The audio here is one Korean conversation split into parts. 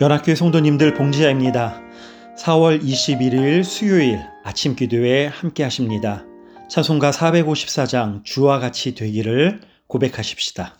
연합교회 성도님들 봉지아입니다. 4월 21일 수요일 아침 기도에 함께 하십니다. 찬송가 454장 주와 같이 되기를 고백하십시다.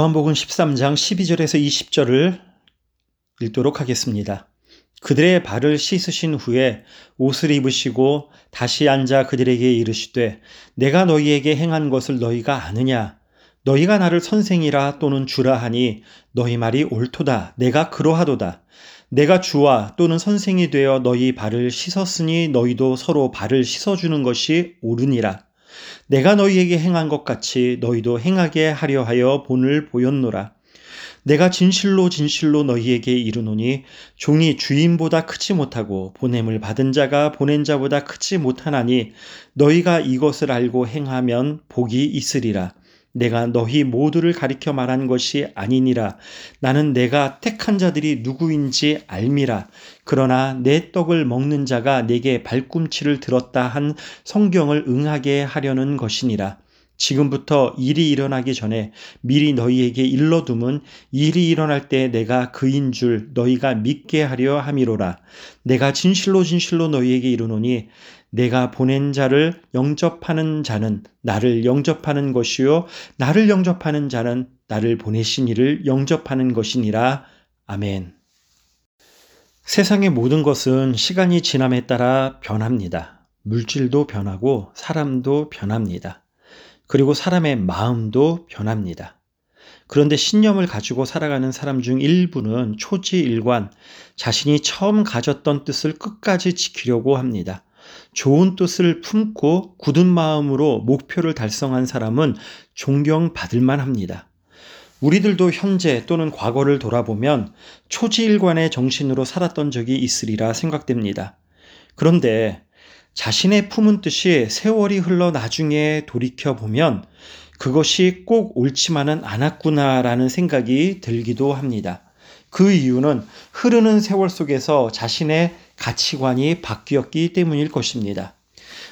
요한복음 13장 12절에서 20절을 읽도록 하겠습니다. 그들의 발을 씻으신 후에 옷을 입으시고 다시 앉아 그들에게 이르시되 내가 너희에게 행한 것을 너희가 아느냐? 너희가 나를 선생이라 또는 주라 하니 너희 말이 옳도다. 내가 그러하도다. 내가 주와 또는 선생이 되어 너희 발을 씻었으니 너희도 서로 발을 씻어 주는 것이 옳으니라 내가 너희에게 행한 것 같이 너희도 행하게 하려 하여 본을 보였노라. 내가 진실로 진실로 너희에게 이르노니 종이 주인보다 크지 못하고 보냄을 받은 자가 보낸 자보다 크지 못하나니 너희가 이것을 알고 행하면 복이 있으리라. 내가 너희 모두를 가리켜 말한 것이 아니니라. 나는 내가 택한 자들이 누구인지 알미라. 그러나 내 떡을 먹는 자가 내게 발꿈치를 들었다 한 성경을 응하게 하려는 것이니라. 지금부터 일이 일어나기 전에 미리 너희에게 일러둠은 일이 일어날 때 내가 그인 줄 너희가 믿게 하려 함이로라. 내가 진실로 진실로 너희에게 이르노니 내가 보낸 자를 영접하는 자는 나를 영접하는 것이요 나를 영접하는 자는 나를 보내신 이를 영접하는 것이니라. 아멘. 세상의 모든 것은 시간이 지남에 따라 변합니다. 물질도 변하고 사람도 변합니다. 그리고 사람의 마음도 변합니다. 그런데 신념을 가지고 살아가는 사람 중 일부는 초지일관, 자신이 처음 가졌던 뜻을 끝까지 지키려고 합니다. 좋은 뜻을 품고 굳은 마음으로 목표를 달성한 사람은 존경받을 만합니다. 우리들도 현재 또는 과거를 돌아보면 초지일관의 정신으로 살았던 적이 있으리라 생각됩니다. 그런데 자신의 품은 뜻이 세월이 흘러 나중에 돌이켜 보면 그것이 꼭 옳지만은 않았구나라는 생각이 들기도 합니다. 그 이유는 흐르는 세월 속에서 자신의 가치관이 바뀌었기 때문일 것입니다.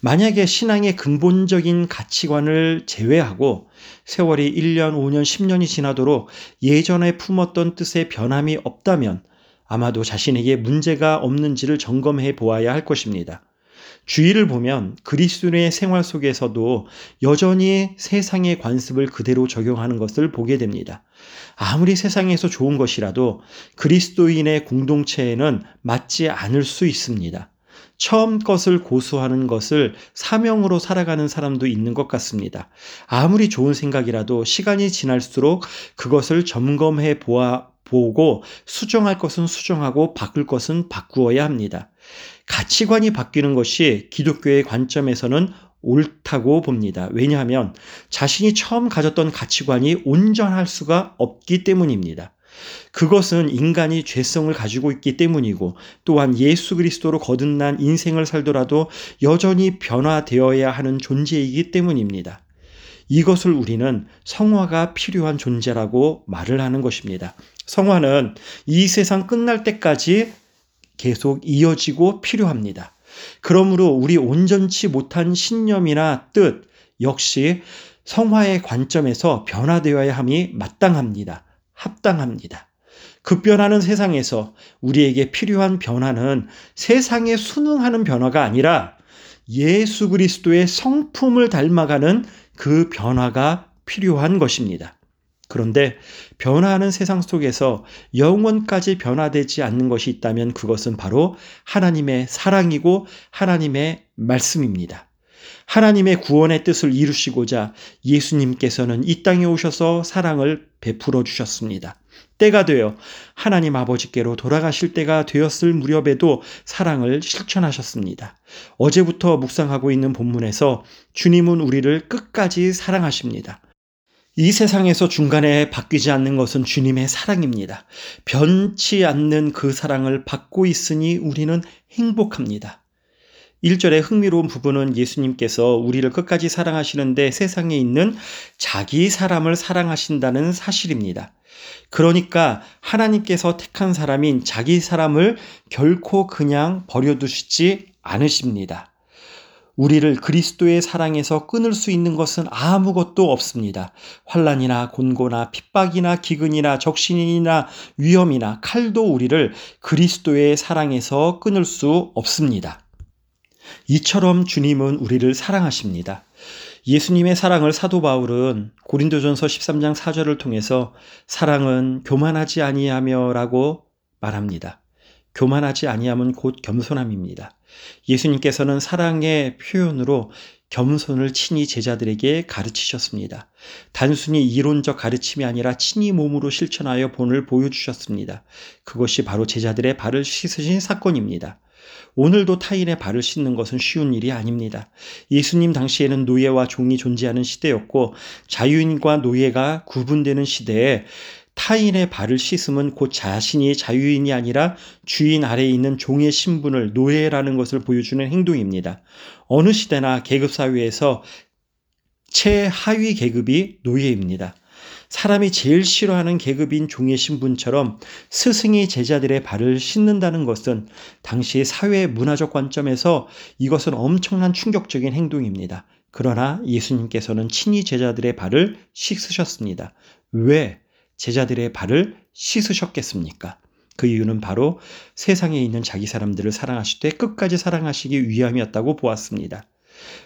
만약에 신앙의 근본적인 가치관을 제외하고 세월이 1년, 5년, 10년이 지나도록 예전에 품었던 뜻의 변함이 없다면 아마도 자신에게 문제가 없는지를 점검해 보아야 할 것입니다. 주의를 보면 그리스도의 생활 속에서도 여전히 세상의 관습을 그대로 적용하는 것을 보게 됩니다. 아무리 세상에서 좋은 것이라도 그리스도인의 공동체에는 맞지 않을 수 있습니다. 처음 것을 고수하는 것을 사명으로 살아가는 사람도 있는 것 같습니다. 아무리 좋은 생각이라도 시간이 지날수록 그것을 점검해 보아 보고 수정할 것은 수정하고 바꿀 것은 바꾸어야 합니다. 가치관이 바뀌는 것이 기독교의 관점에서는 옳다고 봅니다. 왜냐하면 자신이 처음 가졌던 가치관이 온전할 수가 없기 때문입니다. 그것은 인간이 죄성을 가지고 있기 때문이고 또한 예수 그리스도로 거듭난 인생을 살더라도 여전히 변화되어야 하는 존재이기 때문입니다. 이것을 우리는 성화가 필요한 존재라고 말을 하는 것입니다. 성화는 이 세상 끝날 때까지 계속 이어지고 필요합니다. 그러므로 우리 온전치 못한 신념이나 뜻 역시 성화의 관점에서 변화되어야 함이 마땅합니다. 합당합니다. 급변하는 세상에서 우리에게 필요한 변화는 세상에 순응하는 변화가 아니라 예수 그리스도의 성품을 닮아가는 그 변화가 필요한 것입니다. 그런데 변화하는 세상 속에서 영원까지 변화되지 않는 것이 있다면 그것은 바로 하나님의 사랑이고 하나님의 말씀입니다. 하나님의 구원의 뜻을 이루시고자 예수님께서는 이 땅에 오셔서 사랑을 베풀어 주셨습니다. 때가 되어 하나님 아버지께로 돌아가실 때가 되었을 무렵에도 사랑을 실천하셨습니다. 어제부터 묵상하고 있는 본문에서 주님은 우리를 끝까지 사랑하십니다. 이 세상에서 중간에 바뀌지 않는 것은 주님의 사랑입니다. 변치 않는 그 사랑을 받고 있으니 우리는 행복합니다. 1절의 흥미로운 부분은 예수님께서 우리를 끝까지 사랑하시는데 세상에 있는 자기 사람을 사랑하신다는 사실입니다. 그러니까 하나님께서 택한 사람인 자기 사람을 결코 그냥 버려두시지 않으십니다. 우리를 그리스도의 사랑에서 끊을 수 있는 것은 아무것도 없습니다. 환란이나 곤고나 핍박이나 기근이나 적신이나 위험이나 칼도 우리를 그리스도의 사랑에서 끊을 수 없습니다. 이처럼 주님은 우리를 사랑하십니다. 예수님의 사랑을 사도 바울은 고린도전서 13장 4절을 통해서 사랑은 교만하지 아니하며라고 말합니다. 교만하지 아니함은 곧 겸손함입니다. 예수님께서는 사랑의 표현으로 겸손을 친히 제자들에게 가르치셨습니다. 단순히 이론적 가르침이 아니라 친히 몸으로 실천하여 본을 보여주셨습니다. 그것이 바로 제자들의 발을 씻으신 사건입니다. 오늘도 타인의 발을 씻는 것은 쉬운 일이 아닙니다. 예수님 당시에는 노예와 종이 존재하는 시대였고 자유인과 노예가 구분되는 시대에 타인의 발을 씻으면 곧 자신이 자유인이 아니라 주인 아래에 있는 종의 신분을 노예라는 것을 보여주는 행동입니다. 어느 시대나 계급사회에서 최하위 계급이 노예입니다. 사람이 제일 싫어하는 계급인 종의 신분처럼 스승이 제자들의 발을 씻는다는 것은 당시 사회 문화적 관점에서 이것은 엄청난 충격적인 행동입니다. 그러나 예수님께서는 친히 제자들의 발을 씻으셨습니다. 왜? 제자들의 발을 씻으셨겠습니까? 그 이유는 바로 세상에 있는 자기 사람들을 사랑하실 때 끝까지 사랑하시기 위함이었다고 보았습니다.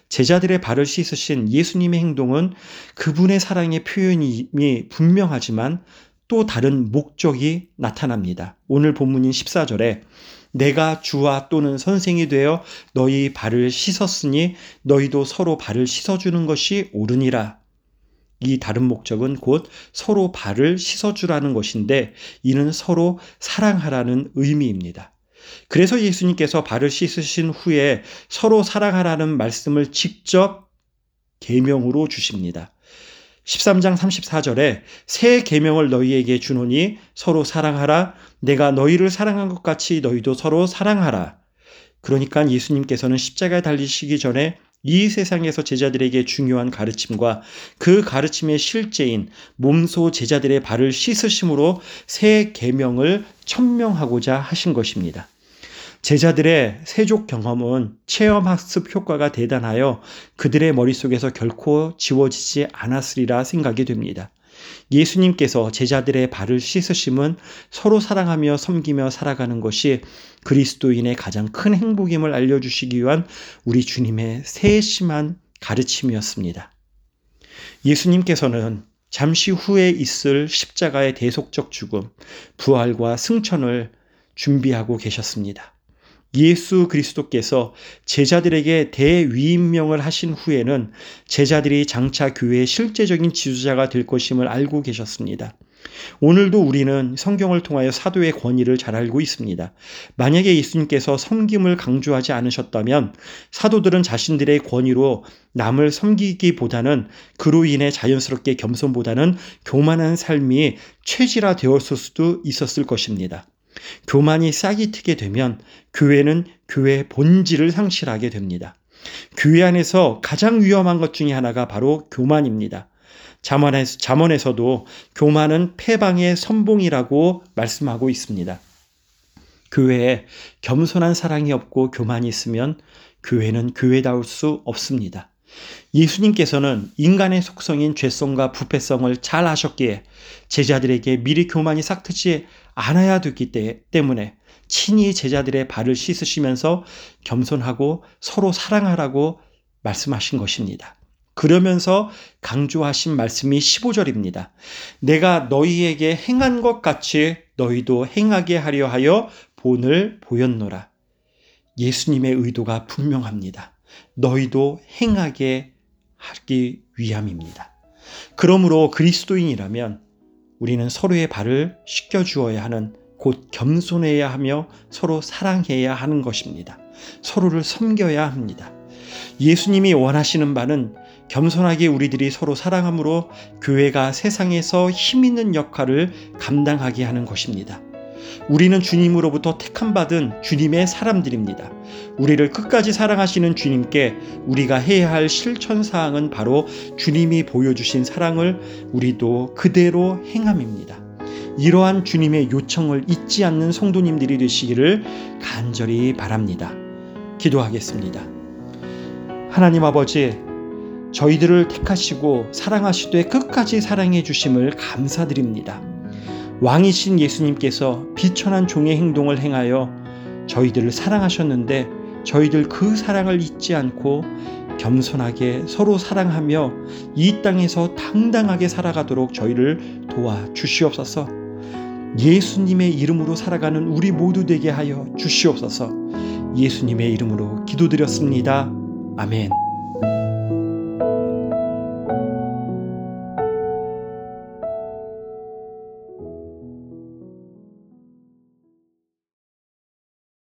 제자들의 발을 씻으신 예수님의 행동은 그분의 사랑의 표현이 분명하지만 또 다른 목적이 나타납니다. 오늘 본문인 14절에 내가 주와 또는 선생이 되어 너희 발을 씻었으니 너희도 서로 발을 씻어주는 것이 옳으니라. 이 다른 목적은 곧 서로 발을 씻어주라는 것인데 이는 서로 사랑하라는 의미입니다. 그래서 예수님께서 발을 씻으신 후에 서로 사랑하라는 말씀을 직접 계명으로 주십니다. 13장 34절에 새 계명을 너희에게 주노니 서로 사랑하라 내가 너희를 사랑한 것 같이 너희도 서로 사랑하라. 그러니까 예수님께서는 십자가에 달리시기 전에 이 세상에서 제자들에게 중요한 가르침과 그 가르침의 실제인 몸소 제자들의 발을 씻으심으로 새 계명을 천명하고자 하신 것입니다. 제자들의 세족 경험은 체험 학습 효과가 대단하여 그들의 머릿속에서 결코 지워지지 않았으리라 생각이 됩니다. 예수님께서 제자들의 발을 씻으심은 서로 사랑하며 섬기며 살아가는 것이 그리스도인의 가장 큰 행복임을 알려주시기 위한 우리 주님의 세심한 가르침이었습니다. 예수님께서는 잠시 후에 있을 십자가의 대속적 죽음, 부활과 승천을 준비하고 계셨습니다. 예수 그리스도께서 제자들에게 대위임명을 하신 후에는 제자들이 장차 교회의 실제적인 지도자가 될 것임을 알고 계셨습니다. 오늘도 우리는 성경을 통하여 사도의 권위를 잘 알고 있습니다. 만약에 예수님께서 섬김을 강조하지 않으셨다면 사도들은 자신들의 권위로 남을 섬기기보다는 그로 인해 자연스럽게 겸손보다는 교만한 삶이 체질화 되었을 수도 있었을 것입니다. 교만이 싹이 트게 되면 교회는 교회의 본질을 상실하게 됩니다. 교회 안에서 가장 위험한 것 중에 하나가 바로 교만입니다. 잠언에서, 잠언에서도 교만은 패방의 선봉이라고 말씀하고 있습니다. 교회에 겸손한 사랑이 없고 교만이 있으면 교회는 교회다울 수 없습니다. 예수님께서는 인간의 속성인 죄성과 부패성을 잘 아셨기에 제자들에게 미리 교만이 싹트지 않아야 되기 때문에 친히 제자들의 발을 씻으시면서 겸손하고 서로 사랑하라고 말씀하신 것입니다. 그러면서 강조하신 말씀이 15절입니다. 내가 너희에게 행한 것 같이 너희도 행하게 하려 하여 본을 보였노라. 예수님의 의도가 분명합니다. 너희도 행하게 하기 위함입니다. 그러므로 그리스도인이라면 우리는 서로의 발을 씻겨 주어야 하는 곧 겸손해야 하며 서로 사랑해야 하는 것입니다. 서로를 섬겨야 합니다. 예수님이 원하시는 바는 겸손하게 우리들이 서로 사랑함으로 교회가 세상에서 힘 있는 역할을 감당하게 하는 것입니다. 우리는 주님으로부터 택함받은 주님의 사람들입니다. 우리를 끝까지 사랑하시는 주님께 우리가 해야 할 실천사항은 바로 주님이 보여주신 사랑을 우리도 그대로 행함입니다. 이러한 주님의 요청을 잊지 않는 성도님들이 되시기를 간절히 바랍니다. 기도하겠습니다. 하나님 아버지, 저희들을 택하시고 사랑하시되 끝까지 사랑해 주심을 감사드립니다. 왕이신 예수님께서 비천한 종의 행동을 행하여 저희들을 사랑하셨는데 저희들 그 사랑을 잊지 않고 겸손하게 서로 사랑하며 이 땅에서 당당하게 살아가도록 저희를 도와 주시옵소서. 예수님의 이름으로 살아가는 우리 모두 되게 하여 주시옵소서. 예수님의 이름으로 기도드렸습니다. 아멘.